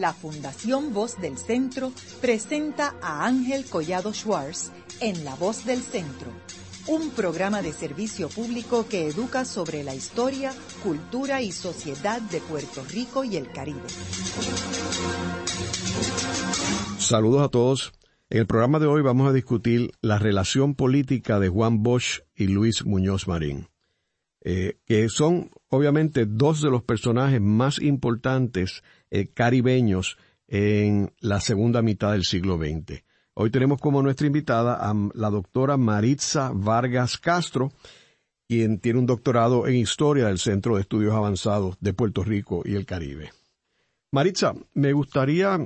la Fundación Voz del Centro presenta a Ángel Collado Schwartz en La Voz del Centro, un programa de servicio público que educa sobre la historia, cultura y sociedad de Puerto Rico y el Caribe. Saludos a todos. En el programa de hoy vamos a discutir la relación política de Juan Bosch y Luis Muñoz Marín, eh, que son obviamente dos de los personajes más importantes eh, caribeños en la segunda mitad del siglo XX. Hoy tenemos como nuestra invitada a la doctora Maritza Vargas Castro, quien tiene un doctorado en Historia del Centro de Estudios Avanzados de Puerto Rico y el Caribe. Maritza, me gustaría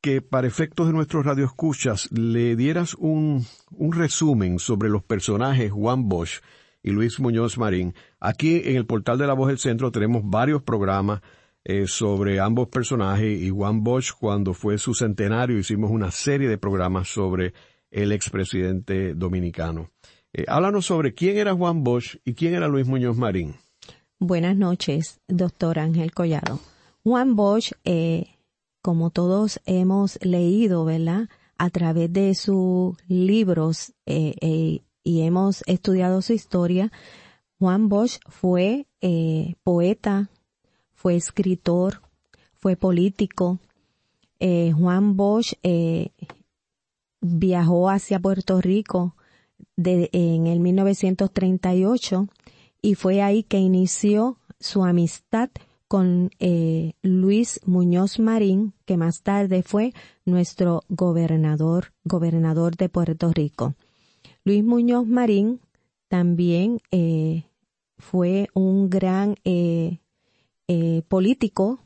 que para efectos de nuestros radioescuchas le dieras un, un resumen sobre los personajes Juan Bosch y Luis Muñoz Marín. Aquí en el portal de La Voz del Centro tenemos varios programas eh, sobre ambos personajes y Juan Bosch cuando fue su centenario hicimos una serie de programas sobre el expresidente dominicano. Eh, háblanos sobre quién era Juan Bosch y quién era Luis Muñoz Marín. Buenas noches, doctor Ángel Collado. Juan Bosch, eh, como todos hemos leído, ¿verdad? A través de sus libros eh, y hemos estudiado su historia, Juan Bosch fue poeta, fue escritor, fue político. Juan Bosch viajó hacia Puerto Rico en el 1938 y fue ahí que inició su amistad con eh, Luis Muñoz Marín, que más tarde fue nuestro gobernador, gobernador de Puerto Rico. Luis Muñoz Marín también eh, fue un gran eh, político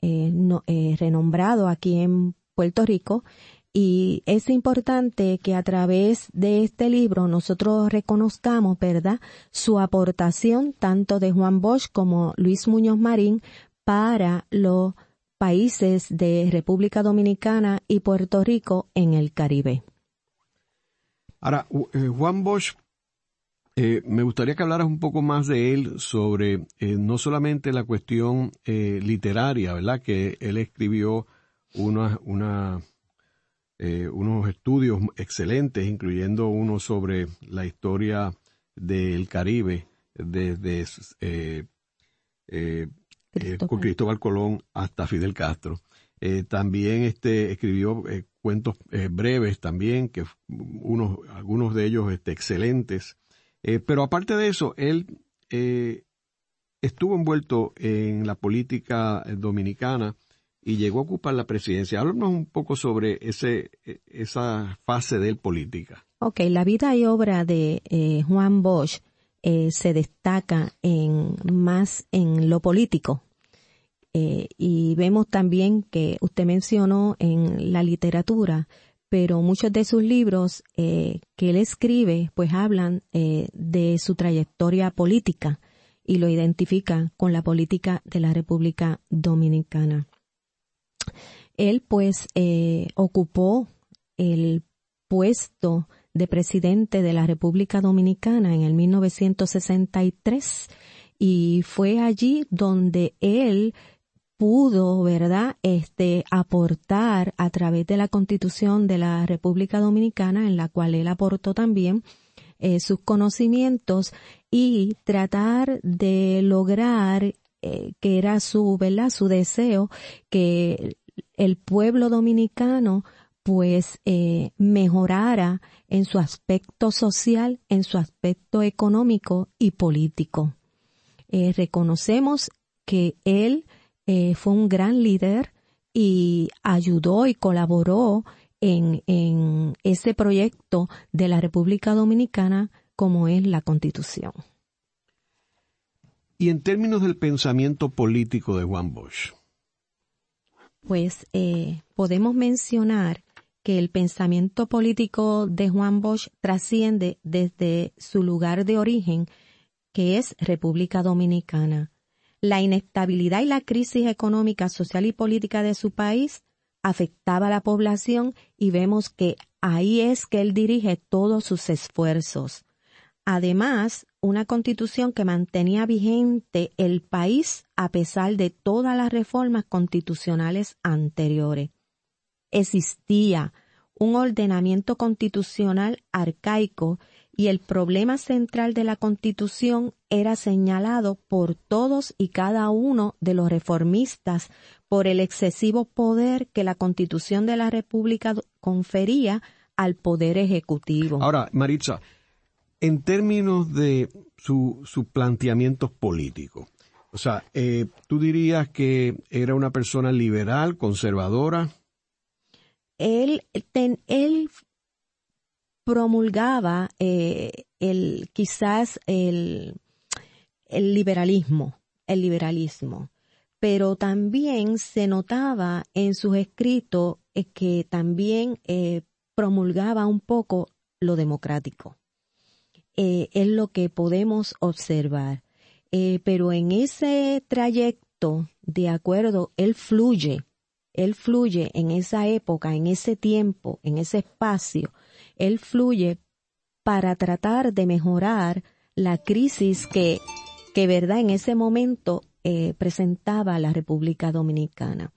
renombrado aquí en Puerto Rico y es importante que a través de este libro nosotros reconozcamos, ¿verdad?, su aportación tanto de Juan Bosch como Luis Muñoz Marín para los países de República Dominicana y Puerto Rico en el Caribe. Ahora, eh, Juan Bosch, eh, me gustaría que hablaras un poco más de él sobre eh, no solamente la cuestión literaria, ¿verdad? Que él escribió una, una eh, unos estudios excelentes, incluyendo uno sobre la historia del Caribe desde eh, eh, con Cristóbal Colón hasta Fidel Castro. también este escribió cuentos breves también, que unos, algunos de ellos este, excelentes. Pero aparte de eso, él estuvo envuelto en la política dominicana y llegó a ocupar la presidencia. Háblanos un poco sobre ese, esa fase de política. Ok, la vida y obra de eh, Juan Bosch eh, se destaca en más en lo político. Eh, y vemos también que usted mencionó en la literatura, pero muchos de sus libros que él escribe pues hablan de su trayectoria política y lo identifica con la política de la República Dominicana. Él pues eh, ocupó el puesto de presidente de la República Dominicana en el 1963 y fue allí donde él pudo, ¿verdad?, este, aportar a través de la constitución de la República Dominicana, en la cual él aportó también eh, sus conocimientos y tratar de lograr eh, que era su, ¿verdad? Su deseo que el pueblo dominicano pues eh, mejorara en su aspecto social, en su aspecto económico y político. Reconocemos que él fue un gran líder y ayudó y colaboró en, en ese proyecto de la República Dominicana como es la Constitución. Y en términos del pensamiento político de Juan Bosch. Pues eh, podemos mencionar que el pensamiento político de Juan Bosch trasciende desde su lugar de origen, que es República Dominicana. La inestabilidad y la crisis económica, social y política de su país afectaba a la población y vemos que ahí es que él dirige todos sus esfuerzos Además, una constitución que mantenía vigente el país a pesar de todas las reformas constitucionales anteriores. Existía un ordenamiento constitucional arcaico y el problema central de la constitución era señalado por todos y cada uno de los reformistas por el excesivo poder que la constitución de la República confería al poder ejecutivo. Ahora, Maritza, en términos de su, su planteamiento político, o sea, eh, ¿tú dirías que era una persona liberal, conservadora? Él, él promulgaba eh, el, quizás el, el liberalismo, el liberalismo, pero también se notaba en sus escritos eh, que también promulgaba un poco lo democrático. Eh, es lo que podemos observar. Eh, pero en ese trayecto, de acuerdo, él fluye, él fluye en esa época, en ese tiempo, en ese espacio, él fluye para tratar de mejorar la crisis que, que verdad, en ese momento eh, presentaba la República Dominicana.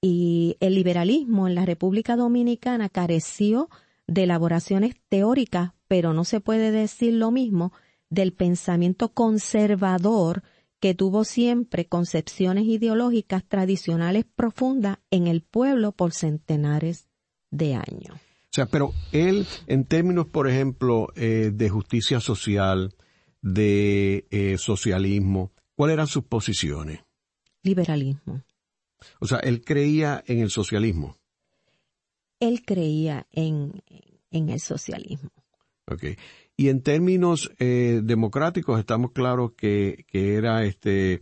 Y el liberalismo en la República Dominicana careció de elaboraciones teóricas pero no se puede decir lo mismo del pensamiento conservador que tuvo siempre concepciones ideológicas tradicionales profundas en el pueblo por centenares de años. O sea, pero él, en términos, por ejemplo, eh, de justicia social, de eh, socialismo, ¿cuáles eran sus posiciones? Liberalismo. O sea, él creía en el socialismo. Él creía en, en el socialismo. Okay. Y en términos eh, democráticos estamos claros que, que era este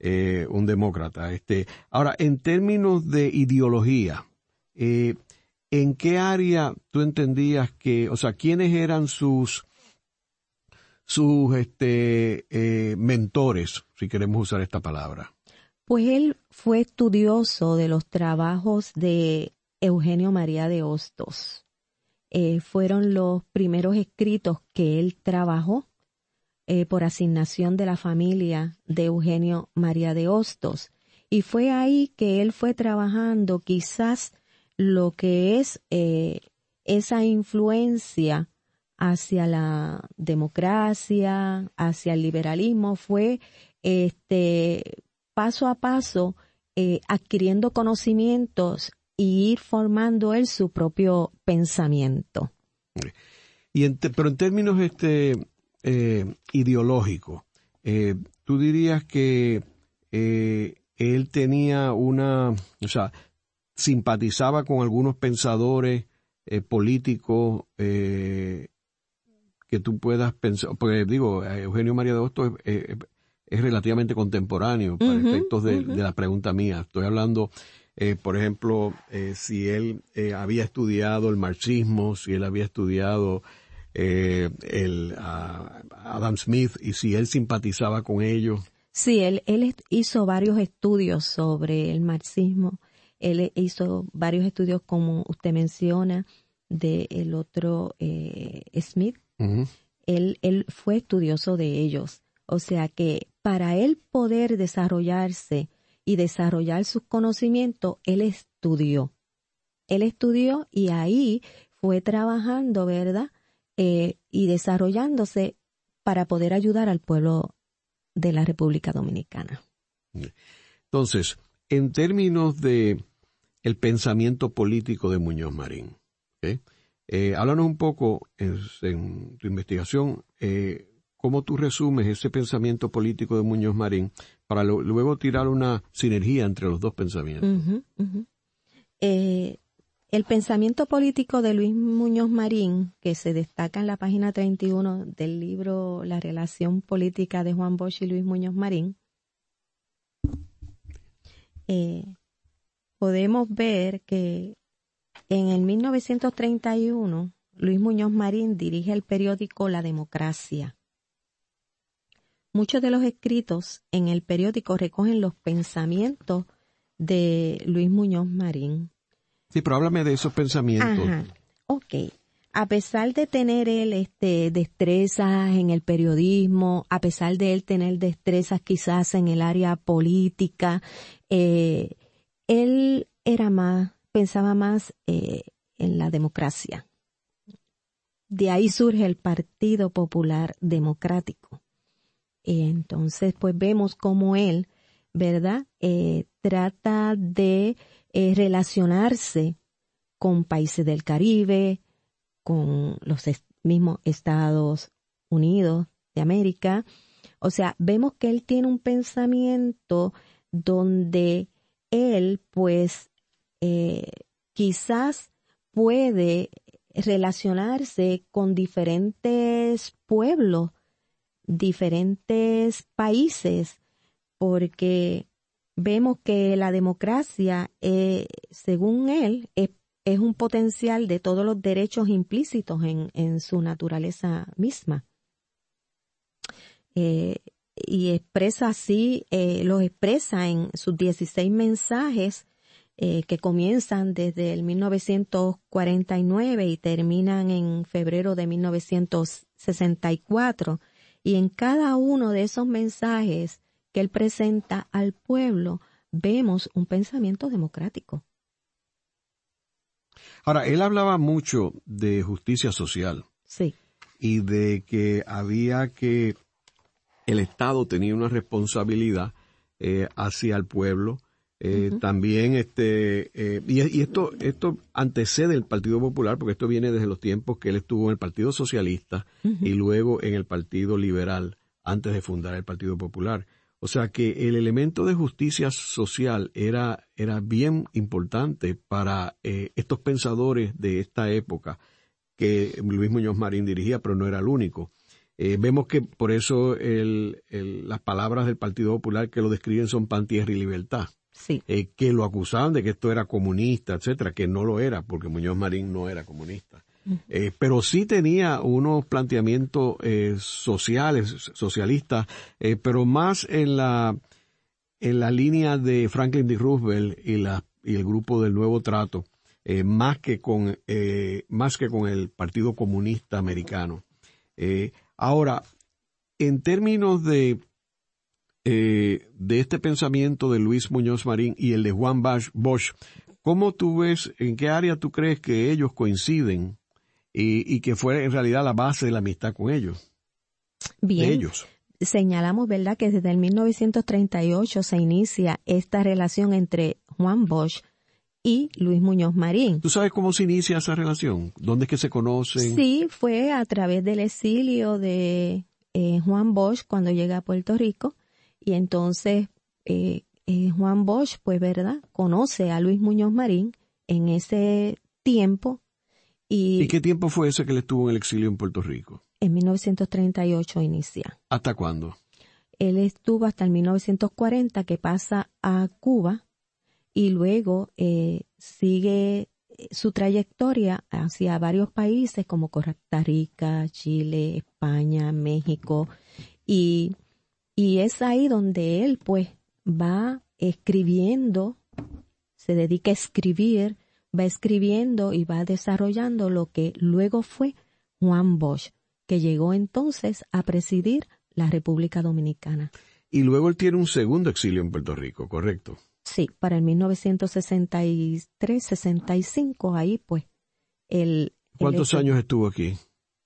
eh, un demócrata. Este, ahora, en términos de ideología, eh, ¿en qué área tú entendías que, o sea, quiénes eran sus sus este, mentores, si queremos usar esta palabra? Pues él fue estudioso de los trabajos de Eugenio María de Hostos eh, fueron los primeros escritos que él trabajó eh, por asignación de la familia de Eugenio María de Hostos. Y fue ahí que él fue trabajando quizás lo que es eh, esa influencia hacia la democracia, hacia el liberalismo, fue este paso a paso adquiriendo conocimientos y ir formando él su propio pensamiento. Y pero en términos este eh, ideológicos, eh, tú dirías que eh, él tenía una, o sea, simpatizaba con algunos pensadores políticos que tú puedas pensar, porque digo, Eugenio María de Hostos es, relativamente contemporáneo para efectos de, de, la pregunta mía. Estoy hablando eh, por ejemplo, eh, si él eh, había estudiado el marxismo, si él había estudiado el Adam Smith y si él simpatizaba con ellos. Sí, él, él hizo varios estudios sobre el marxismo. Él hizo varios estudios, como usted menciona, del el otro Smith. él, él fue estudioso de ellos. O sea que para él poder desarrollarse y desarrollar sus conocimientos, él estudió. Él estudió y ahí fue trabajando, ¿verdad? Eh, y desarrollándose para poder ayudar al pueblo de la República Dominicana. Entonces, en términos de el pensamiento político de Muñoz Marín, eh, háblanos un poco en, tu investigación, eh, cómo tú resumes ese pensamiento político de Muñoz Marín para luego tirar una sinergia entre los dos pensamientos. Eh, el pensamiento político de Luis Muñoz Marín, que se destaca en la página 31 del libro La relación política de Juan Bosch y Luis Muñoz Marín, eh, podemos ver que en el 1931 Luis Muñoz Marín dirige el periódico La Democracia Muchos de los escritos en el periódico recogen los pensamientos de Luis Muñoz Marín. Sí, pero háblame de esos pensamientos. Ajá. Ok. A pesar de tener él este, destrezas en el periodismo, a pesar de él tener destrezas quizás en el área política, eh, él era más, pensaba más eh, en la democracia. De ahí surge el Partido Popular Democrático. Y entonces, pues vemos cómo él, ¿verdad? Eh, trata de eh, relacionarse con países del Caribe, con los mismos Estados Unidos de América. O sea, vemos que él tiene un pensamiento donde él, pues, eh, quizás puede relacionarse con diferentes pueblos, diferentes países, porque vemos que la democracia, eh, según él, es, un potencial de todos los derechos implícitos en, su naturaleza misma. Eh, y expresa así, eh, los expresa en sus 16 mensajes que comienzan desde el 1949 y terminan en febrero de 1964. Y en cada uno de esos mensajes que él presenta al pueblo, vemos un pensamiento democrático. Ahora, él hablaba mucho de justicia social. Sí. Y de que había que el Estado tenía una responsabilidad eh, hacia el pueblo. Eh, también este eh, y, esto esto antecede el Partido Popular porque esto viene desde los tiempos que él estuvo en el Partido Socialista y luego en el Partido Liberal antes de fundar el Partido Popular. O sea que el elemento de justicia social era, era bien importante para eh, estos pensadores de esta época que Luis Muñoz Marín dirigía, pero no era el único. Eh, vemos que por eso el, las palabras del Partido Popular que lo describen son pan, tierra y libertad. Sí. Eh, que lo acusaban de que esto era comunista, etcétera, que no lo era, porque Muñoz Marín no era comunista. Eh, pero sí tenía unos planteamientos eh, sociales, socialistas, eh, pero más en la, en la línea de Franklin D. Roosevelt y, la, y el grupo del Nuevo Trato, más, que con, más que con el Partido Comunista Americano. ahora, en términos de, de este pensamiento de Luis Muñoz Marín y el de Juan Bosch, ¿cómo tú ves, en qué área tú crees que ellos coinciden y, que fue en realidad la base de la amistad con ellos. Bien. ellos. Señalamos, ¿verdad?, que desde el 1938 se inicia esta relación entre Juan Bosch y Luis Muñoz Marín. ¿Tú sabes cómo se inicia esa relación? ¿Dónde es que se conocen? Sí, fue a través del exilio de eh, Juan Bosch cuando llega a Puerto Rico y entonces eh, eh, Juan Bosch, pues, ¿verdad?, conoce a Luis Muñoz Marín en ese tiempo y, qué tiempo fue ese que él estuvo en el exilio en Puerto Rico? En 1938 inicia. ¿Hasta cuándo? Él estuvo hasta el 1940 que pasa a Cuba y luego eh, sigue su trayectoria hacia varios países como Costa Rica, Chile, España, México y, y es ahí donde él pues va escribiendo, se dedica a escribir va escribiendo y va desarrollando lo que luego fue Juan Bosch, que llegó entonces a presidir la República Dominicana. Y luego él tiene un segundo exilio en Puerto Rico, ¿correcto? Sí, para el 1963-65, ahí pues. Él, ¿Cuántos años estuvo aquí?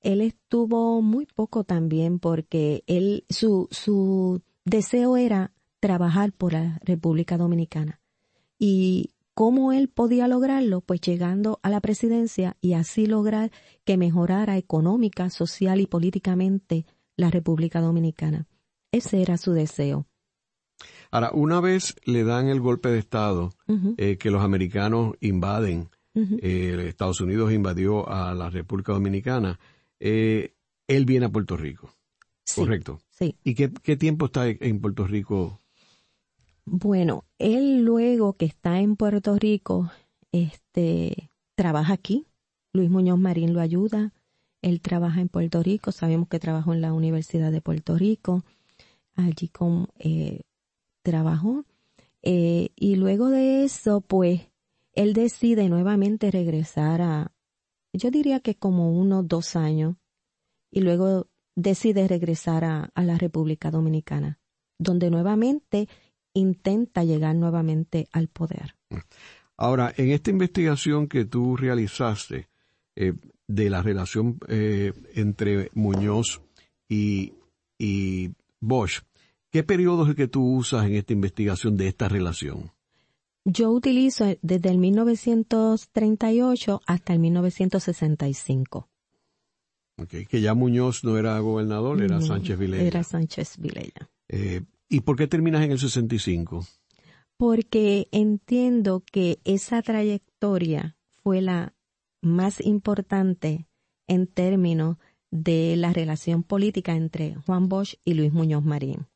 Él estuvo muy poco también porque él, su, su deseo era trabajar por la República Dominicana. Y ¿Cómo él podía lograrlo? Pues llegando a la presidencia y así lograr que mejorara económica, social y políticamente la República Dominicana. Ese era su deseo. Ahora, una vez le dan el golpe de Estado, eh, que los americanos invaden, eh, Estados Unidos invadió a la República Dominicana, eh, él viene a Puerto Rico. ¿Correcto? Sí. ¿Y qué, qué tiempo está en Puerto Rico bueno, él luego que está en Puerto Rico, este, trabaja aquí. Luis Muñoz Marín lo ayuda. Él trabaja en Puerto Rico. Sabemos que trabajó en la Universidad de Puerto Rico. Allí con, eh, trabajó. Eh, y luego de eso, pues, él decide nuevamente regresar a, yo diría que como unos dos años, y luego decide regresar a, a la República Dominicana, donde nuevamente intenta llegar nuevamente al poder. Ahora, en esta investigación que tú realizaste eh, de la relación eh, entre Muñoz y, y Bosch, ¿qué periodo es el que tú usas en esta investigación de esta relación? Yo utilizo desde el 1938 hasta el 1965. Okay, que ya Muñoz no era gobernador, era Sánchez Vilella. Era Sánchez Vilella. Eh, ¿Y por qué terminas en el 65? Porque entiendo que esa trayectoria fue la más importante en términos de la relación política entre Juan Bosch y Luis Muñoz Marín.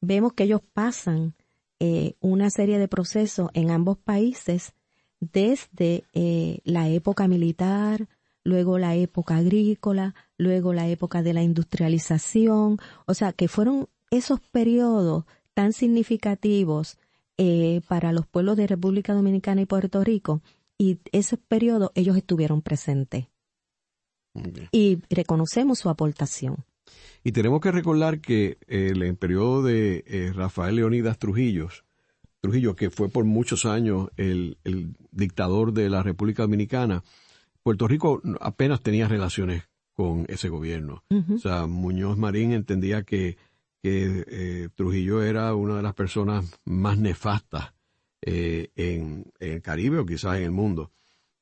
Vemos que ellos pasan eh, una serie de procesos en ambos países desde eh, la época militar, luego la época agrícola, luego la época de la industrialización, o sea que fueron esos periodos tan significativos eh, para los pueblos de República Dominicana y Puerto Rico, y ese periodo ellos estuvieron presentes. Y reconocemos su aportación. Y tenemos que recordar que el, el periodo de eh, Rafael Leonidas Trujillo, Trujillo, que fue por muchos años el, dictador de la República Dominicana, Puerto Rico apenas tenía relaciones con ese gobierno. O sea, Muñoz Marín entendía que, eh, Trujillo era una de las personas más nefastas eh, en, el Caribe o quizás en el mundo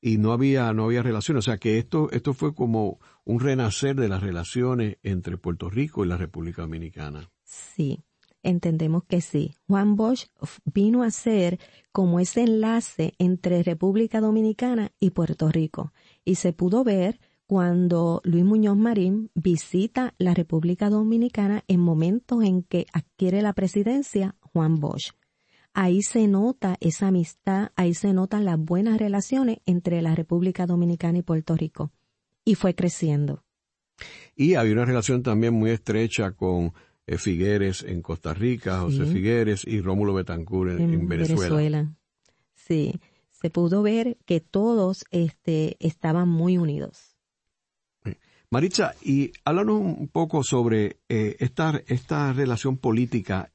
y no había, no había relaciones. O sea que esto, esto fue como un renacer de las relaciones entre Puerto Rico y la República Dominicana. Sí, entendemos que sí. Juan Bosch vino a ser como ese enlace entre República Dominicana y Puerto Rico. Y se pudo ver cuando Luis Muñoz Marín visita la República Dominicana en momentos en que adquiere la presidencia Juan Bosch ahí se nota esa amistad, ahí se notan las buenas relaciones entre la República Dominicana y Puerto Rico. Y fue creciendo. Y había una relación también muy estrecha con eh, Figueres en Costa Rica, José Figueres y Rómulo Betancourt en, Venezuela. Sí, se pudo ver que todos este, estaban muy unidos. Maritza, y háblanos un poco sobre eh, esta, esta relación política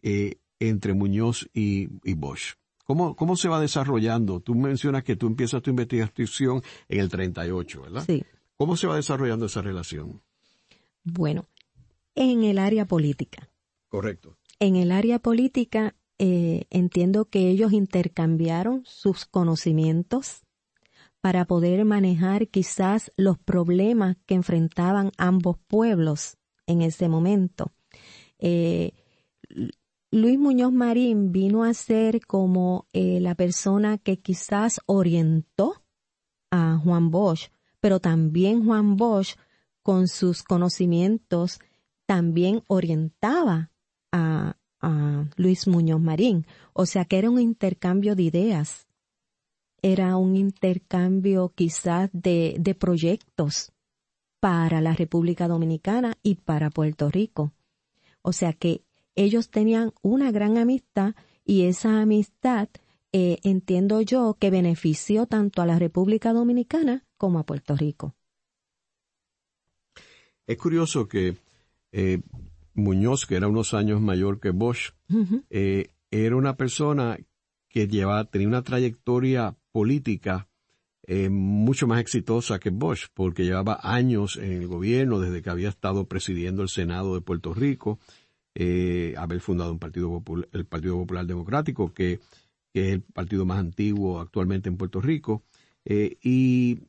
eh, entre Muñoz y, Bosch. ¿Cómo, ¿Cómo se va desarrollando? Tú mencionas que tú empiezas tu investigación en el 38, ¿verdad? Sí. ¿Cómo se va desarrollando esa relación? Bueno, en el área política. Correcto. En el área política eh, entiendo que ellos intercambiaron sus conocimientos para poder manejar quizás los problemas que enfrentaban ambos pueblos en ese momento. Eh, Luis Muñoz Marín vino a ser como eh, la persona que quizás orientó a Juan Bosch, pero también Juan Bosch, con sus conocimientos, también orientaba a, Luis Muñoz Marín. O sea que era un intercambio de ideas, era un intercambio quizás de, de proyectos para la República Dominicana y para Puerto Rico. O sea que ellos tenían una gran amistad y esa amistad eh, entiendo yo que benefició tanto a la República Dominicana como a Puerto Rico. Es curioso que eh, Muñoz, que era unos años mayor que Bosch, eh, era una persona que llevaba, tenía una trayectoria política mucho más exitosa que Bosch, porque llevaba años en el gobierno, desde que había estado presidiendo el Senado de Puerto Rico, eh, haber fundado un partido el Partido Popular Democrático, que, es el partido más antiguo actualmente en Puerto Rico, eh, y,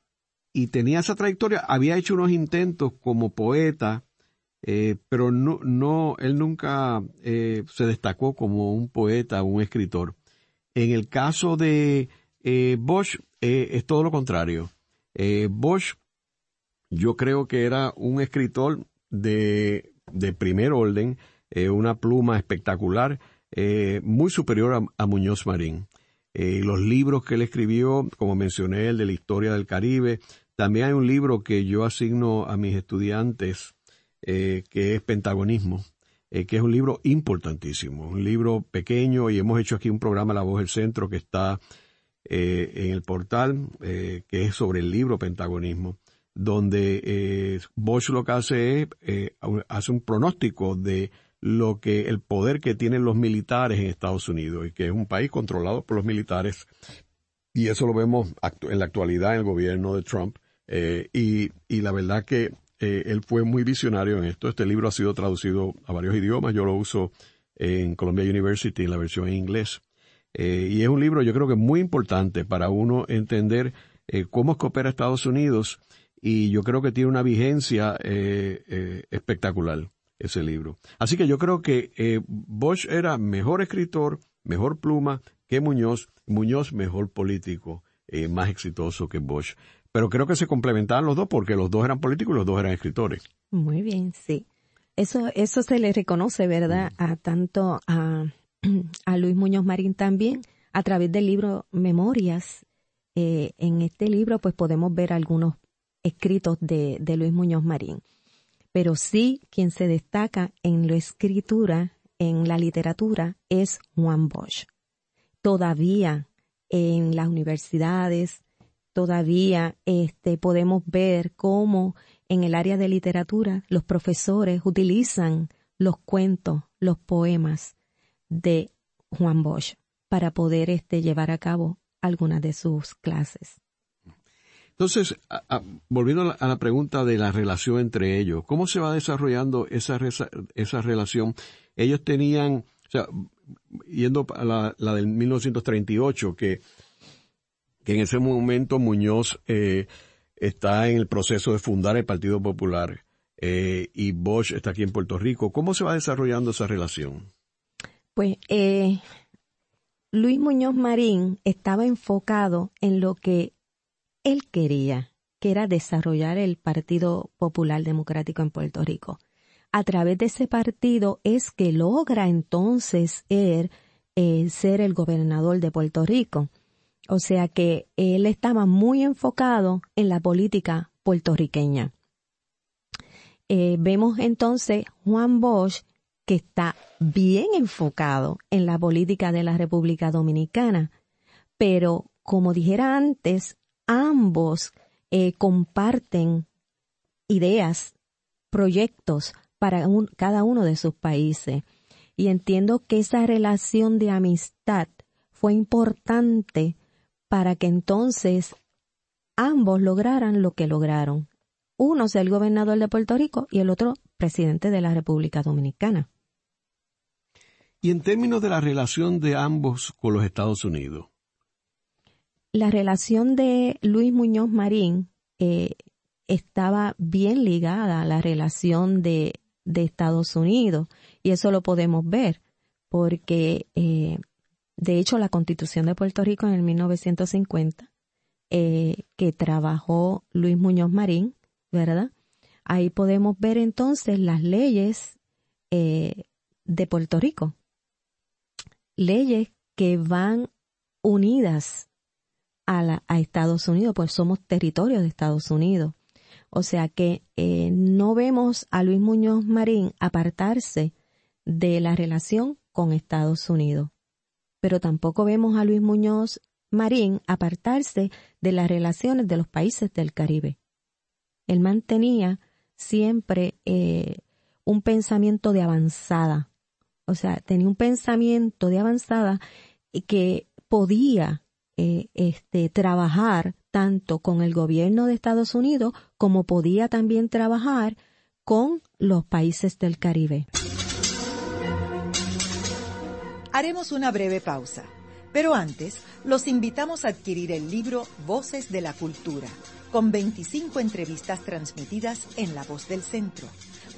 tenía esa trayectoria, había hecho unos intentos como poeta, eh, pero no, no, él nunca se destacó como un poeta o un escritor. En el caso de Bosch es todo lo contrario. Bosch yo creo que era un escritor de, de primer orden, eh, una pluma espectacular, eh, muy superior a, Muñoz Marín. Eh, los libros que él escribió, como mencioné, el de la historia del Caribe, también hay un libro que yo asigno a mis estudiantes, que es Pentagonismo, que es un libro importantísimo, un libro pequeño y hemos hecho aquí un programa La Voz del Centro que está eh, en el portal que es sobre el libro Pentagonismo, donde Bosch lo que hace es hace un pronóstico de lo que el poder que tienen los militares en Estados Unidos y que es un país controlado por los militares y eso lo vemos en la actualidad en el gobierno de Trump y, y la verdad que eh, él fue muy visionario en esto. Este libro ha sido traducido a varios idiomas. Yo lo uso en Columbia University en la versión en inglés. Eh, y es un libro yo creo que muy importante para uno entender eh, cómo es que opera Estados Unidos y yo creo que tiene una vigencia espectacular ese libro. Así que yo creo que Bosch era mejor escritor, mejor pluma que Muñoz, Muñoz mejor político, más exitoso que Bosch pero creo que se complementaban los dos porque los dos eran políticos y los dos eran escritores. Muy bien, sí. Eso, eso se le reconoce, ¿verdad? Mm. A tanto a, a Luis Muñoz Marín también, a través del libro Memorias. Eh, en este libro, pues podemos ver algunos escritos de, Luis Muñoz Marín. Pero sí, quien se destaca en la escritura, en la literatura, es Juan Bosch. Todavía en las universidades, todavía este, podemos ver cómo en el área de literatura los profesores utilizan los cuentos, los poemas de Juan Bosch para poder este, llevar a cabo algunas de sus clases. Entonces, volviendo a la, pregunta de la relación entre ellos, ¿cómo se va desarrollando esa, esa relación? Ellos tenían, o sea, yendo a la, la del 1938, que que en ese momento Muñoz eh, está en el proceso de fundar el Partido Popular eh, y Bosch está aquí en Puerto Rico. ¿Cómo se va desarrollando esa relación? Pues eh, Luis Muñoz Marín estaba enfocado en lo que él quería, que era desarrollar el Partido Popular Democrático en Puerto Rico. A través de ese partido es que logra entonces ser el gobernador de Puerto Rico. O sea que él estaba muy enfocado en la política puertorriqueña. Eh, vemos entonces Juan Bosch que está bien enfocado en la política de la República Dominicana, pero como dijera antes, ambos eh, comparten ideas, proyectos para cada uno de sus países. Y entiendo que esa relación de amistad fue importante para que entonces ambos lograran lo que lograron. Uno es el gobernador de Puerto Rico y el otro presidente de la República Dominicana. Y en términos de la relación de ambos con los Estados Unidos. La relación de Luis Muñoz Marín eh, estaba bien ligada a la relación de, Estados Unidos y eso lo podemos ver porque eh, de hecho, la Constitución de Puerto Rico en el 1950, eh, que trabajó Luis Muñoz Marín, ¿verdad? Ahí podemos ver entonces las leyes eh, de Puerto Rico. Leyes que van unidas a, Estados Unidos, pues somos territorio de Estados Unidos. O sea que eh, no vemos a Luis Muñoz Marín apartarse de la relación con Estados Unidos pero tampoco vemos a Luis Muñoz Marín apartarse de las relaciones de los países del Caribe. Él mantenía siempre eh, un pensamiento de avanzada, o sea, tenía un pensamiento de avanzada que podía eh, este, trabajar tanto con el gobierno de Estados Unidos como podía también trabajar con los países del Caribe. Haremos una breve pausa, pero antes los invitamos a adquirir el libro Voces de la Cultura, con 25 entrevistas transmitidas en La Voz del Centro.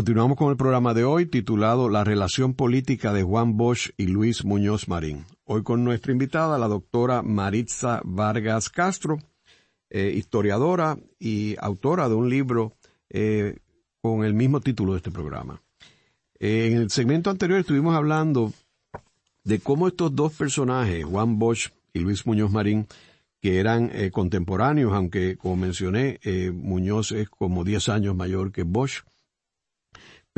Continuamos con el programa de hoy titulado La relación política de Juan Bosch y Luis Muñoz Marín. Hoy con nuestra invitada, la doctora Maritza Vargas Castro. eh, historiadora y autora de un libro eh, con el mismo título de este programa. en el segmento anterior estuvimos hablando de cómo estos dos personajes, Juan Bosch y Luis Muñoz Marín, que eran contemporáneos, aunque como mencioné, Muñoz es como 10 años mayor que Bosch,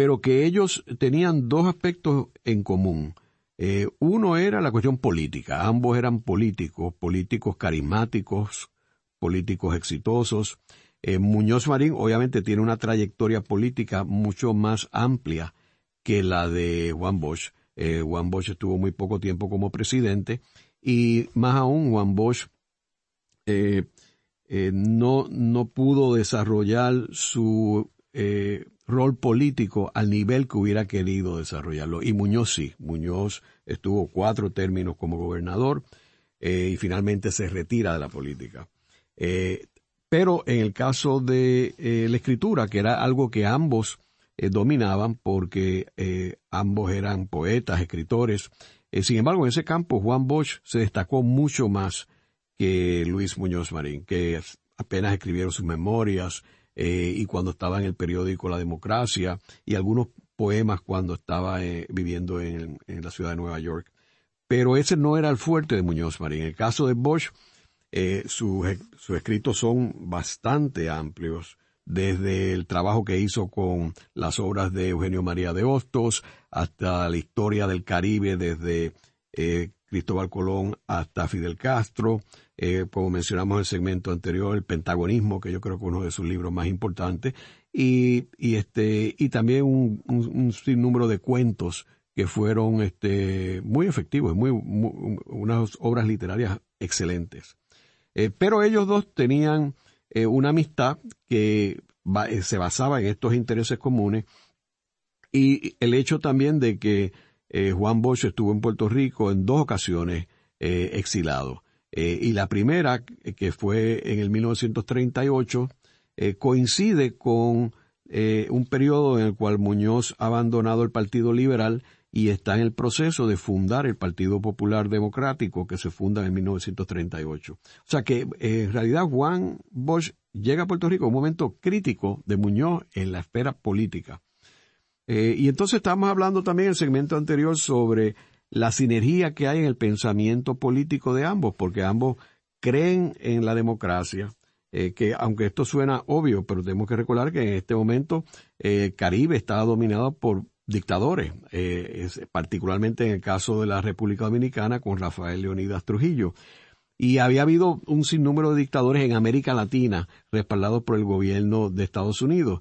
pero que ellos tenían dos aspectos en común. Eh, uno era la cuestión política, ambos eran políticos, políticos carismáticos, políticos exitosos. Eh, Muñoz Marín obviamente tiene una trayectoria política mucho más amplia que la de Juan Bosch. Eh, Juan Bosch estuvo muy poco tiempo como presidente y más aún Juan Bosch no, no pudo desarrollar su rol político al nivel que hubiera querido desarrollarlo. Y Muñoz sí, Muñoz estuvo cuatro términos como gobernador eh, y finalmente se retira de la política. Eh, pero en el caso de eh, la escritura, que era algo que ambos dominaban porque ambos eran poetas, escritores, sin embargo en ese campo Juan Bosch se destacó mucho más que Luis Muñoz Marín, que apenas escribieron sus memorias, eh, y cuando estaba en el periódico La Democracia y algunos poemas cuando estaba eh, viviendo en, la ciudad de Nueva York. Pero ese no era el fuerte de Muñoz Marín. En el caso de Bosch, eh, sus, escritos son bastante amplios, desde el trabajo que hizo con las obras de Eugenio María de Hostos hasta la historia del Caribe desde Cristóbal Colón hasta Fidel Castro, eh, como mencionamos en el segmento anterior, el pentagonismo, que yo creo que es uno de sus libros más importantes, y, y este, y también un, un, sinnúmero de cuentos que fueron este, muy efectivos, muy, unas obras literarias excelentes. Eh, pero ellos dos tenían eh, una amistad que se basaba en estos intereses comunes. Y el hecho también de que Juan Bosch estuvo en Puerto Rico en dos ocasiones exilado. Eh, y la primera, que fue en el 1938, eh, coincide con eh, un periodo en el cual Muñoz ha abandonado el Partido Liberal y está en el proceso de fundar el Partido Popular Democrático que se funda en 1938. O sea que en realidad Juan Bosch llega a Puerto Rico en un momento crítico de Muñoz en la esfera política. Y entonces estamos hablando también en el segmento anterior sobre la sinergia que hay en el pensamiento político de ambos, porque ambos creen en la democracia, eh, que aunque esto suena obvio, pero tenemos que recordar que en este momento el eh, Caribe está dominado por dictadores, eh, particularmente en el caso de la República Dominicana con Rafael Leonidas Trujillo. Y había habido un sinnúmero de dictadores en América Latina respaldados por el gobierno de Estados Unidos.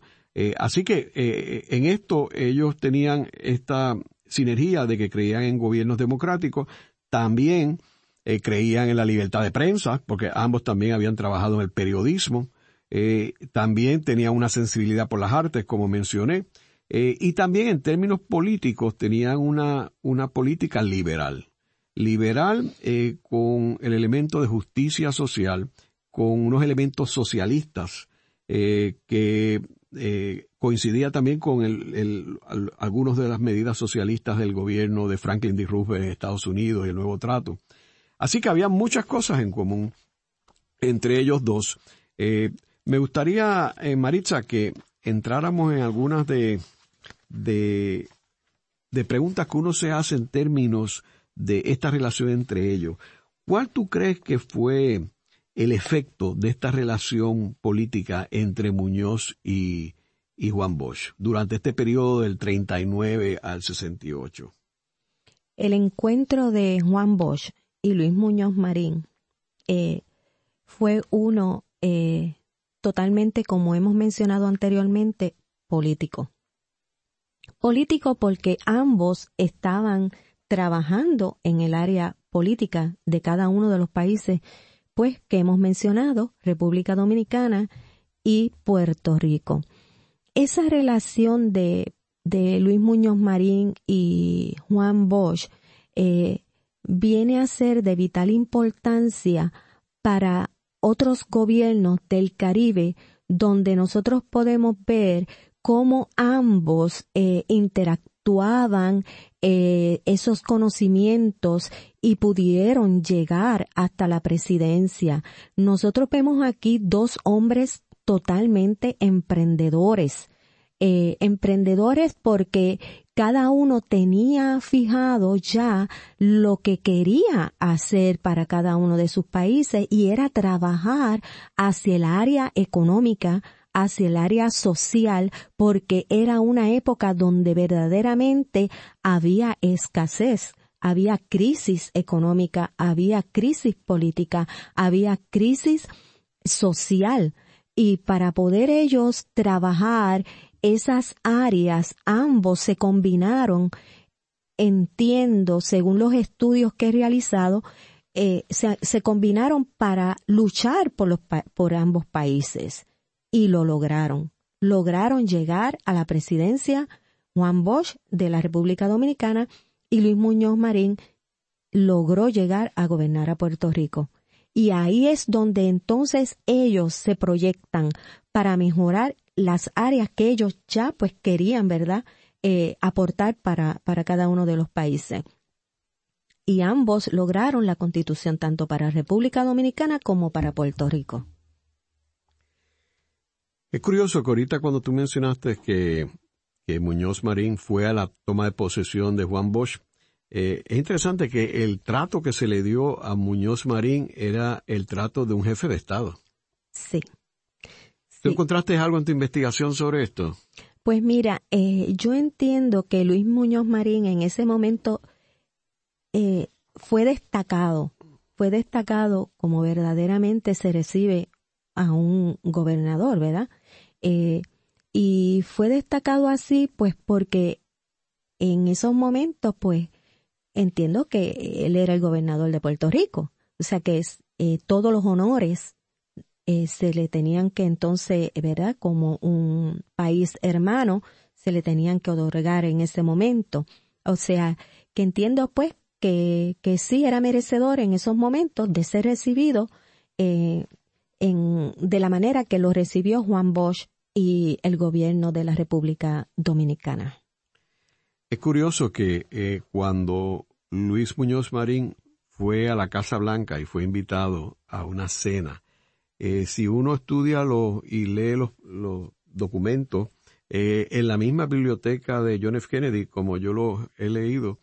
Así que en esto ellos tenían esta sinergia de que creían en gobiernos democráticos, también eh, creían en la libertad de prensa, porque ambos también habían trabajado en el periodismo, eh, también tenían una sensibilidad por las artes, como mencioné, eh, y también en términos políticos tenían una, una política liberal, liberal con el elemento de justicia social, con unos elementos socialistas que eh, coincidía también con el, algunos de las medidas socialistas del gobierno de Franklin D. Roosevelt en Estados Unidos y el nuevo trato. Así que había muchas cosas en común entre ellos dos. Eh, me gustaría, eh, Maritza, que entráramos en algunas de, de, de preguntas que uno se hace en términos de esta relación entre ellos. ¿Cuál tú crees que fue el efecto de esta relación política entre Muñoz y, Juan Bosch durante este periodo del 39 al 68. El encuentro de Juan Bosch y Luis Muñoz Marín eh, fue uno eh, totalmente, como hemos mencionado anteriormente, político. Político porque ambos estaban trabajando en el área política de cada uno de los países pues que hemos mencionado, República Dominicana y Puerto Rico. Esa relación de, de Luis Muñoz Marín y Juan Bosch eh, viene a ser de vital importancia para otros gobiernos del Caribe donde nosotros podemos ver cómo ambos eh, actuaban eh, esos conocimientos y pudieron llegar hasta la presidencia. Nosotros vemos aquí dos hombres totalmente emprendedores. Eh, emprendedores porque cada uno tenía fijado ya lo que quería hacer para cada uno de sus países y era trabajar hacia el área económica, hacia el área social, porque era una época donde verdaderamente había escasez había crisis económica, había crisis política, había crisis social. Y para poder ellos trabajar esas áreas, ambos se combinaron, entiendo, según los estudios que he realizado, eh, se, combinaron para luchar por, los, por ambos países y lo lograron. Lograron llegar a la presidencia Juan Bosch de la República Dominicana y Luis Muñoz Marín logró llegar a gobernar a Puerto Rico. Y ahí es donde entonces ellos se proyectan para mejorar las áreas que ellos ya pues querían, ¿verdad? Eh, aportar para, para cada uno de los países. Y ambos lograron la constitución tanto para República Dominicana como para Puerto Rico. Es curioso que ahorita cuando tú mencionaste que, que Muñoz Marín fue a la toma de posesión de Juan Bosch, eh, es interesante que el trato que se le dio a Muñoz Marín era el trato de un jefe de Estado. Sí. ¿Tú encontraste algo en tu investigación sobre esto? Pues mira, eh, yo entiendo que Luis Muñoz Marín en ese momento eh, fue destacado, fue destacado como verdaderamente se recibe a un gobernador, ¿verdad? Eh, y fue destacado así, pues porque en esos momentos, pues entiendo que él era el gobernador de Puerto Rico, o sea que es, todos los honores eh, se le tenían que entonces, ¿verdad? Como un país hermano, se le tenían que otorgar en ese momento. O sea, que entiendo pues que, que sí era merecedor en esos momentos de ser recibido eh, en, de la manera que lo recibió Juan Bosch y el gobierno de la República Dominicana. Es curioso que eh, cuando Luis Muñoz Marín fue a la Casa Blanca y fue invitado a una cena eh, si uno estudia los, y lee los, documentos eh, en la misma biblioteca de John F. Kennedy, como yo lo he leído,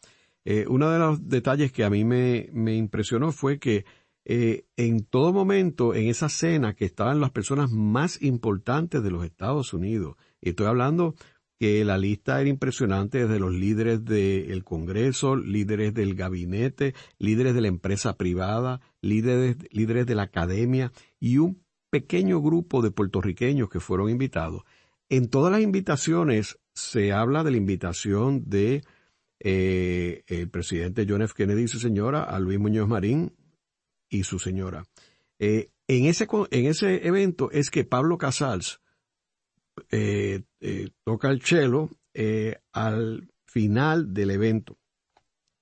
uno de los detalles que a mí me impresionó fue que en todo momento, en esa cena, que estaban las personas más importantes de los Estados Unidos, estoy hablando que la lista era impresionante desde los líderes del Congreso, líderes del gabinete, líderes de la empresa privada, líderes, líderes de la academia y un pequeño grupo de puertorriqueños que fueron invitados. En todas las invitaciones se habla de la invitación de eh, el presidente John F. Kennedy y su señora, a Luis Muñoz Marín y su señora. Eh, en, ese, en ese evento es que Pablo Casals, eh, eh, toca el cello al final del evento.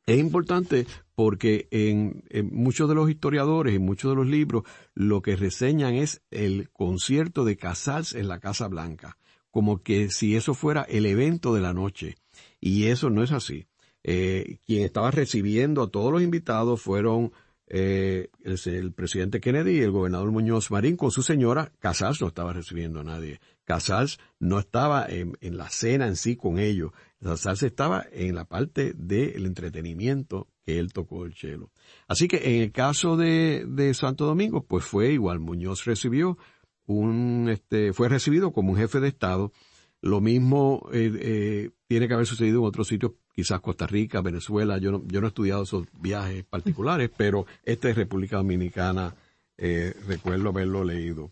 Es importante porque en, muchos de los historiadores y muchos de los libros lo que reseñan es el concierto de Casals en la Casa Blanca, como que si eso fuera el evento de la noche. Y eso no es así. quien estaba recibiendo a todos los invitados fueron eh, el, presidente Kennedy y el gobernador Muñoz Marín con su señora. Casals no estaba recibiendo a nadie. Casals no estaba en, la cena en sí con ellos. Casals estaba en la parte del entretenimiento que él tocó el chelo. Así que en el caso de, de Santo Domingo, pues fue igual. Muñoz recibió un, este, fue recibido como un jefe de Estado. Lo mismo eh, eh, tiene que haber sucedido en otros sitios quizás Costa Rica, Venezuela, yo no, yo no he estudiado esos viajes particulares, pero esta es República Dominicana, eh, recuerdo haberlo leído.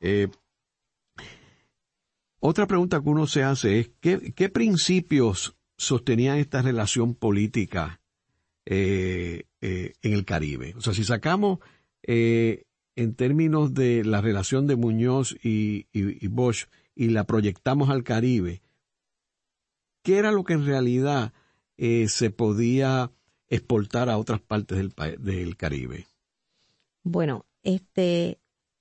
Eh, otra pregunta que uno se hace es, ¿qué, principios sostenían esta relación política eh, en el Caribe? O sea, si sacamos en términos de la relación de Muñoz y, y Bosch y la proyectamos al Caribe, ¿qué era lo que en realidad eh, se podía exportar a otras partes del, del Caribe? Bueno, este,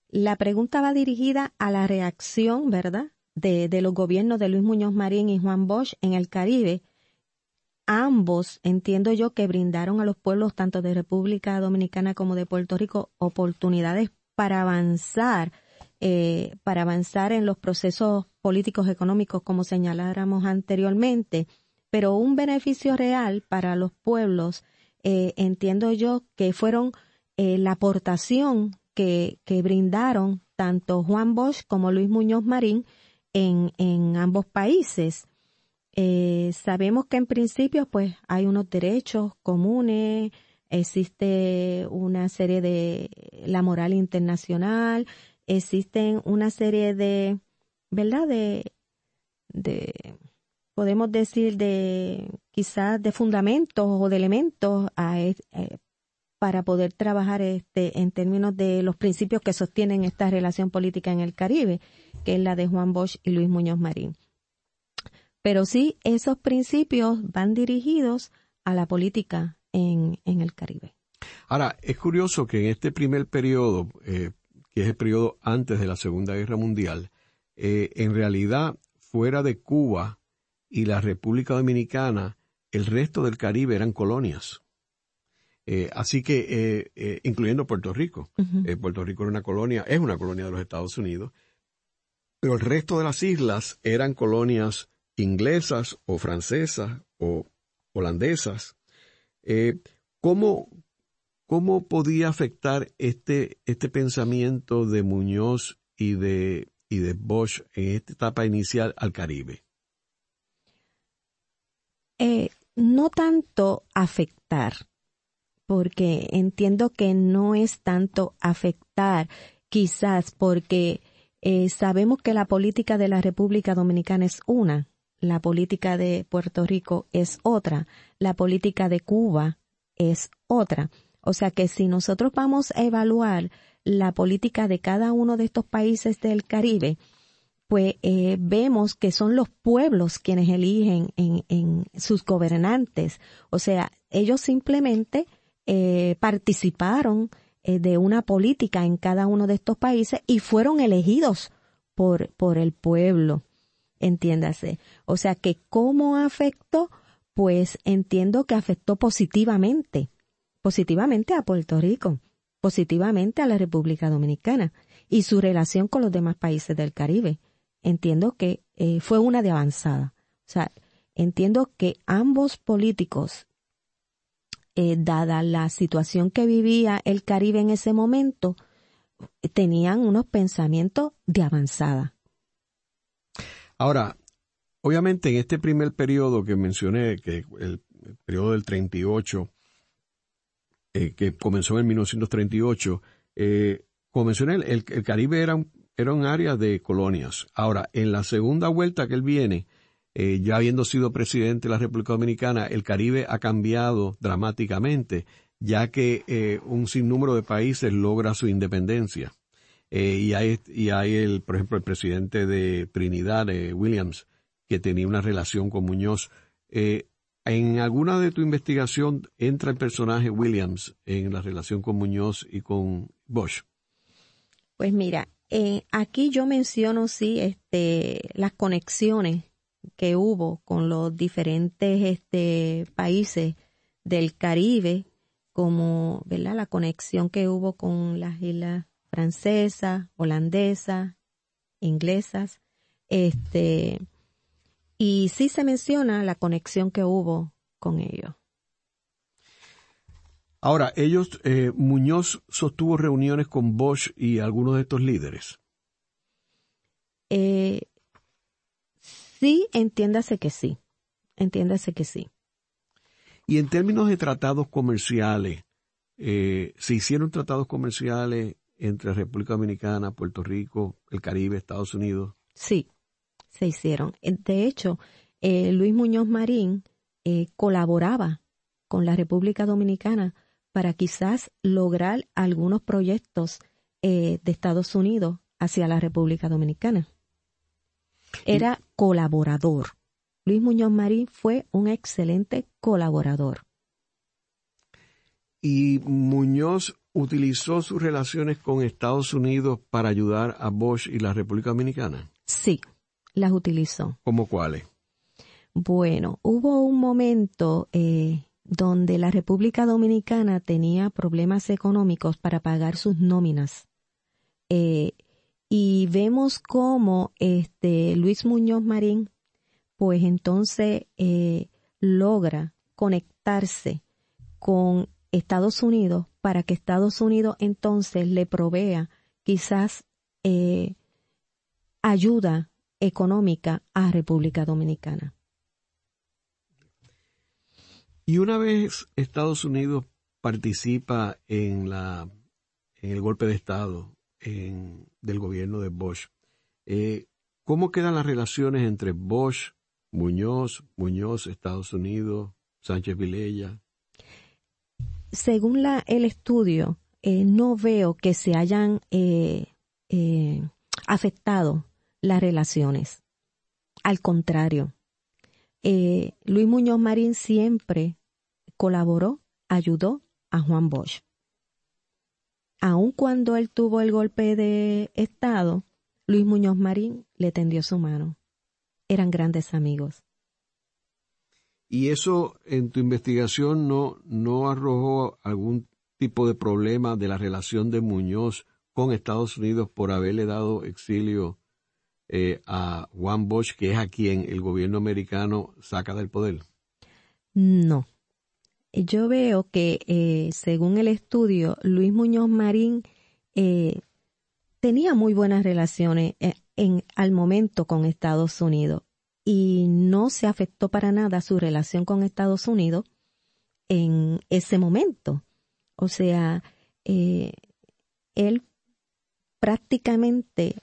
la pregunta va dirigida a la reacción, ¿verdad?, de, de, los gobiernos de Luis Muñoz Marín y Juan Bosch en el Caribe ambos entiendo yo que brindaron a los pueblos tanto de República Dominicana como de Puerto Rico oportunidades para avanzar, eh, para avanzar en los procesos políticos económicos como señaláramos anteriormente, pero un beneficio real para los pueblos eh, entiendo yo que fueron eh, la aportación que, que, brindaron tanto Juan Bosch como Luis Muñoz Marín en, en ambos países. Eh, sabemos que en principio pues hay unos derechos comunes, existe una serie de la moral internacional, existen una serie de, ¿verdad? De, de podemos decir de quizás de fundamentos o de elementos a, eh, para poder trabajar este en términos de los principios que sostienen esta relación política en el Caribe, que es la de Juan Bosch y Luis Muñoz Marín. Pero sí, esos principios van dirigidos a la política en, en el Caribe. Ahora, es curioso que en este primer periodo, eh, que es el periodo antes de la Segunda Guerra Mundial, eh, en realidad, fuera de Cuba y la República Dominicana, el resto del Caribe eran colonias. Eh, así que, incluyendo Puerto Rico. Puerto Rico era una colonia, es una colonia de los Estados Unidos, pero el resto de las islas eran colonias inglesas o francesas o holandesas, eh, ¿cómo, ¿cómo, podía afectar este, este pensamiento de Muñoz y de, y de Bosch en esta etapa inicial al Caribe? Eh, no tanto afectar, porque entiendo que no es tanto afectar, quizás porque eh, sabemos que la política de la República Dominicana es una, la política de Puerto Rico es otra, la política de Cuba es otra. O sea que si nosotros vamos a evaluar la política de cada uno de estos países del Caribe, pues eh, vemos que son los pueblos quienes eligen en, sus gobernantes. O sea, ellos simplemente eh, participaron eh, de una política en cada uno de estos países y fueron elegidos por, por el pueblo entiéndase. O sea que cómo afectó, pues entiendo que afectó positivamente, positivamente a Puerto Rico, positivamente a la República Dominicana y su relación con los demás países del Caribe. Entiendo que eh, fue una de avanzada. O sea, entiendo que ambos políticos, eh, dada la situación que vivía el Caribe en ese momento, tenían unos pensamientos de avanzada. Ahora, obviamente en este primer periodo que mencioné, que el, periodo del 38, eh, que comenzó en 1938, eh, como mencioné, el, Caribe era un, era un área de colonias. Ahora, en la segunda vuelta que él viene, eh, ya habiendo sido presidente de la República Dominicana, el Caribe ha cambiado dramáticamente, ya que eh, un sinnúmero de países logra su independencia. Eh, y, hay, y hay, el, por ejemplo, el presidente de Trinidad, Williams, que tenía una relación con Muñoz. ¿En alguna de tu investigación entra el personaje Williams en la relación con Muñoz y con Bosch? Pues mira, eh, aquí yo menciono sí este, las conexiones que hubo con los diferentes este, países del Caribe, como ¿verdad? la conexión que hubo con las islas francesas, holandesas, inglesas, este, y sí se menciona la conexión que hubo con ellos. Ahora, ellos, eh, Muñoz sostuvo reuniones con Bosch y algunos de estos líderes. Eh, sí, entiéndase que sí. Entiéndase que sí. Y en términos de tratados comerciales, eh, ¿se hicieron tratados comerciales entre República Dominicana, Puerto Rico, el Caribe, Estados Unidos? Sí, se hicieron. Eh, de hecho, eh, Luis Muñoz Marín eh, colaboraba con la República Dominicana para quizás lograr algunos proyectos de Estados Unidos hacia la República Dominicana. Era colaborador. Luis Muñoz Marín fue un excelente colaborador. Y Muñoz utilizó sus relaciones con Estados Unidos para ayudar a Bosch y la República Dominicana? Sí, las utilizó. ¿Cómo cuáles? Bueno, hubo un momento eh, donde la República Dominicana tenía problemas económicos para pagar sus nóminas. Eh, y vemos cómo este Luis Muñoz Marín, pues entonces eh, logra conectarse con Estados Unidos para que Estados Unidos entonces le provea quizás eh, ayuda económica a República Dominicana. Y una vez Estados Unidos participa en la en el golpe de Estado del gobierno de Bosch, eh, ¿cómo quedan las relaciones entre Bosch, Muñoz, Muñoz, Estados Unidos, Sánchez Vilella? Según la, el estudio, eh, no veo que se hayan eh, eh, afectado las relaciones. Al contrario, Luis Muñoz Marín siempre colaboró, ayudó a Juan Bosch. Aun cuando él tuvo el golpe de Estado, Luis Muñoz Marín le tendió su mano. Eran grandes amigos. ¿Y eso en tu investigación no, no arrojó algún tipo de problema de la relación de Muñoz con Estados Unidos por haberle dado exilio eh, a Juan Bosch, que es a quien el gobierno americano saca del poder? No. Yo veo que, eh, según el estudio, Luis Muñoz Marín eh, tenía muy buenas relaciones en, al momento con Estados Unidos y no se afectó para nada su relación con Estados Unidos en ese momento. O sea, eh, él prácticamente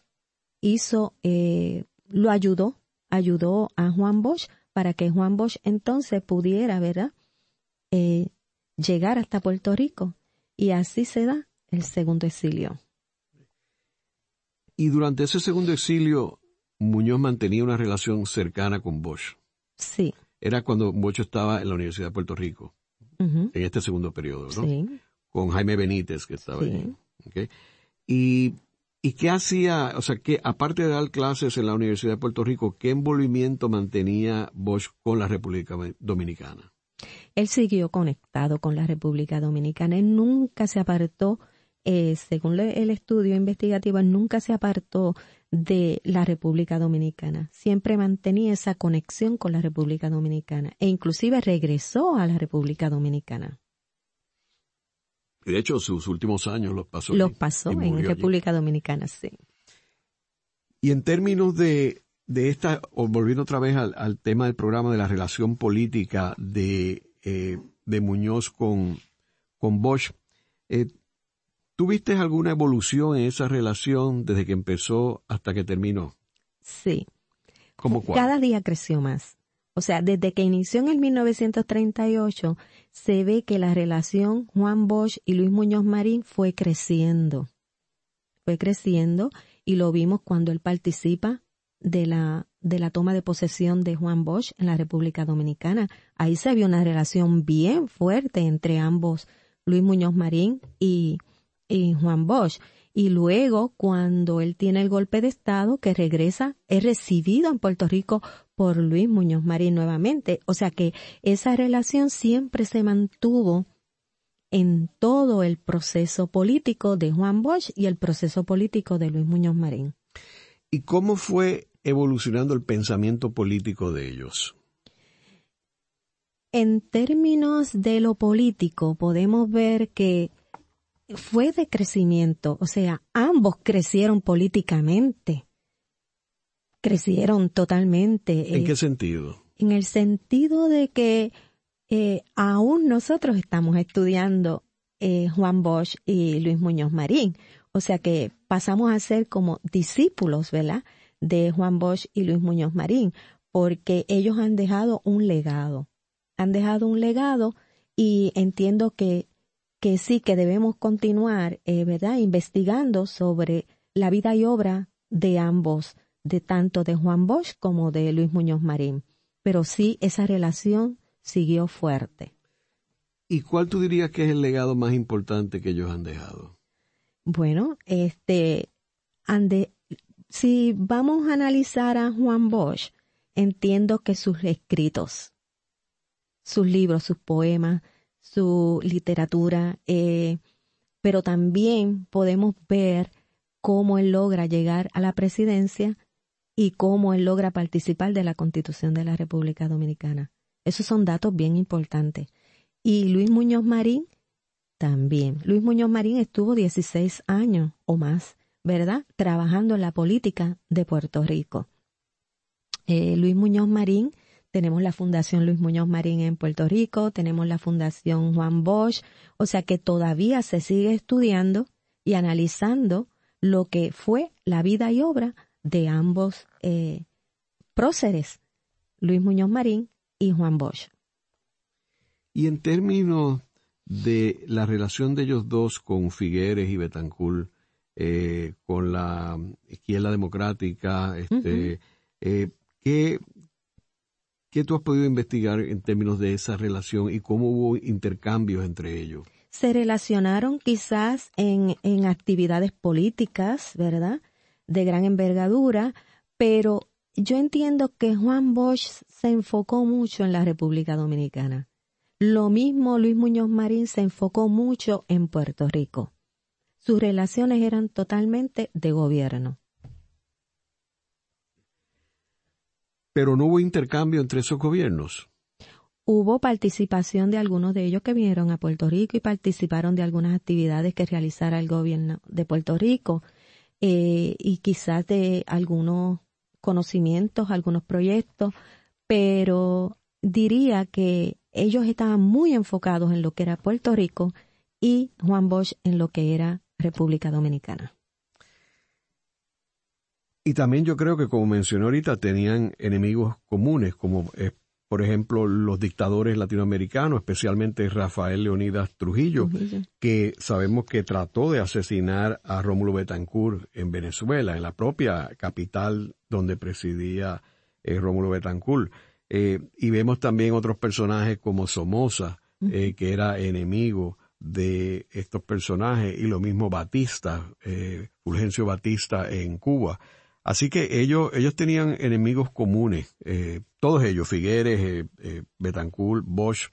hizo, eh, lo ayudó, ayudó a Juan Bosch para que Juan Bosch entonces pudiera, ¿verdad?, eh, llegar hasta Puerto Rico. Y así se da el segundo exilio. Y durante ese segundo exilio, Muñoz mantenía una relación cercana con Bosch. Sí. Era cuando Bosch estaba en la Universidad de Puerto Rico, en este segundo periodo, ¿no? Sí con Jaime Benítez, que estaba allí. Y, ¿Y qué hacía, o sea, que aparte de dar clases en la Universidad de Puerto Rico, qué envolvimiento mantenía Bosch con la República Dominicana? Él siguió conectado con la República Dominicana. Él nunca se apartó, eh, según el estudio investigativo, nunca se apartó de la República Dominicana. Siempre mantenía esa conexión con la República Dominicana e inclusive regresó a la República Dominicana de hecho, sus últimos años los pasó. Los pasó en República Dominicana, sí. Y en términos de, de esta, volviendo otra vez al, tema del programa de la relación política de, eh, de Muñoz con, con Bosch, eh, ¿tuviste alguna evolución en esa relación desde que empezó hasta que terminó? Sí. ¿Cómo cuál? Cada día creció más. O sea, desde que inició en el 1938, se ve que la relación Juan Bosch y Luis Muñoz Marín fue creciendo. Fue creciendo y lo vimos cuando él participa de la, de la toma de posesión de Juan Bosch en la República Dominicana. Ahí se vio una relación bien fuerte entre ambos, Luis Muñoz Marín y, y Juan Bosch. Y luego, cuando él tiene el golpe de Estado, que regresa, es recibido en Puerto Rico por Luis Muñoz Marín nuevamente. O sea que esa relación siempre se mantuvo en todo el proceso político de Juan Bosch y el proceso político de Luis Muñoz Marín. ¿Y cómo fue evolucionando el pensamiento político de ellos? En términos de lo político, podemos ver que fue de crecimiento, o sea, ambos crecieron políticamente crecieron totalmente. ¿En qué eh, sentido? En el sentido de que eh, aún nosotros estamos estudiando eh, Juan Bosch y Luis Muñoz Marín. O sea que pasamos a ser como discípulos, ¿verdad? De Juan Bosch y Luis Muñoz Marín, porque ellos han dejado un legado. Han dejado un legado y entiendo que, que sí, que debemos continuar, ¿verdad? Investigando sobre la vida y obra de ambos de tanto de Juan Bosch como de Luis Muñoz Marín. Pero sí, esa relación siguió fuerte. ¿Y cuál tú dirías que es el legado más importante que ellos han dejado? Bueno, este, ande, si vamos a analizar a Juan Bosch, entiendo que sus escritos, sus libros, sus poemas, su literatura, eh, pero también podemos ver cómo él logra llegar a la presidencia y cómo él logra participar de la constitución de la República Dominicana. Esos son datos bien importantes. Y Luis Muñoz Marín también. Luis Muñoz Marín estuvo 16 años o más, ¿verdad? Trabajando en la política de Puerto Rico. Eh, Luis Muñoz Marín, tenemos la Fundación Luis Muñoz Marín en Puerto Rico, tenemos la Fundación Juan Bosch, o sea que todavía se sigue estudiando y analizando lo que fue la vida y obra de ambos eh, próceres, Luis Muñoz Marín y Juan Bosch. Y en términos de la relación de ellos dos con Figueres y Betancourt, eh, con la izquierda democrática, este, eh, ¿qué, ¿qué tú has podido investigar en términos de esa relación y cómo hubo intercambios entre ellos? Se relacionaron quizás en, en actividades políticas, ¿verdad? De gran envergadura, pero yo entiendo que Juan Bosch se enfocó mucho en la República Dominicana. Lo mismo Luis Muñoz Marín se enfocó mucho en Puerto Rico. Sus relaciones eran totalmente de gobierno. Pero no hubo intercambio entre esos gobiernos. Hubo participación de algunos de ellos que vinieron a Puerto Rico y participaron de algunas actividades que realizara el gobierno de Puerto Rico eh, y quizás de algunos conocimientos, algunos proyectos, pero diría que ellos estaban muy enfocados en lo que era Puerto Rico y Juan Bosch en lo que era República Dominicana. Y también yo creo que, como mencioné ahorita, tenían enemigos comunes, como eh, por ejemplo los dictadores latinoamericanos, especialmente Rafael Leonidas Trujillo, que sabemos que trató de asesinar a Rómulo Betancourt en Venezuela, en la propia capital donde presidía eh, Rómulo Betancourt. Eh, y vemos también otros personajes como Somoza, eh, que era enemigo de estos personajes, y lo mismo Batista, eh, Fulgencio Batista en Cuba. Así que ellos, ellos tenían enemigos comunes, todos ellos, Figueres, Betancourt, Bosch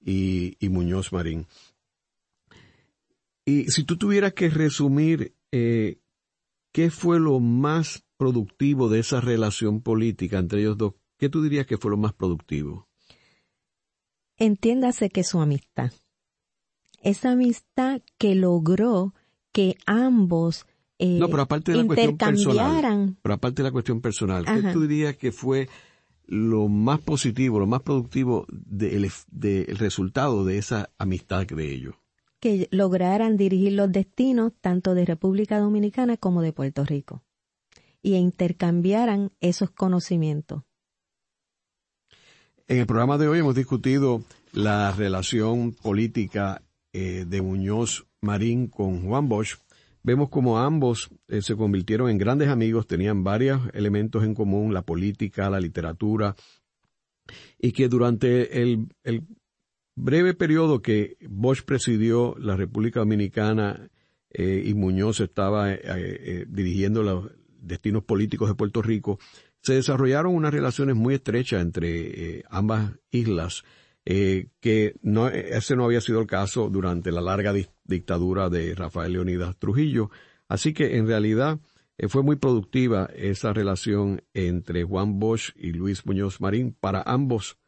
y, y, Muñoz Marín. Y si tú tuvieras que resumir qué fue lo más productivo de esa relación política entre ellos dos, ¿Qué tú dirías que fue lo más productivo? Entiéndase que su amistad. Esa amistad que logró que ambos eh, no, pero aparte de la cuestión personal, pero aparte de la cuestión personal, ¿qué tú dirías que fue lo más positivo, lo más productivo del resultado de esa amistad de ellos? Que lograran dirigir los destinos tanto de República Dominicana como de Puerto Rico y intercambiaran esos conocimientos. En el programa de hoy hemos discutido la relación política eh, de Muñoz Marín con Juan Bosch. Vemos como ambos eh, se convirtieron en grandes amigos, tenían varios elementos en común, la política, la literatura, y que durante el, breve periodo que Bosch presidió la República Dominicana eh, y Muñoz estaba dirigiendo los destinos políticos de Puerto Rico, se desarrollaron unas relaciones muy estrechas entre eh, ambas islas, eh, que no, ese no había sido el caso durante la larga dictadura de Rafael Leonidas Trujillo. Así que en realidad eh, fue muy productiva esa relación entre Juan Bosch y Luis Muñoz Marín para ambos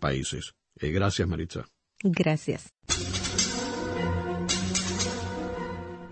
países. gracias, Maritza. Gracias.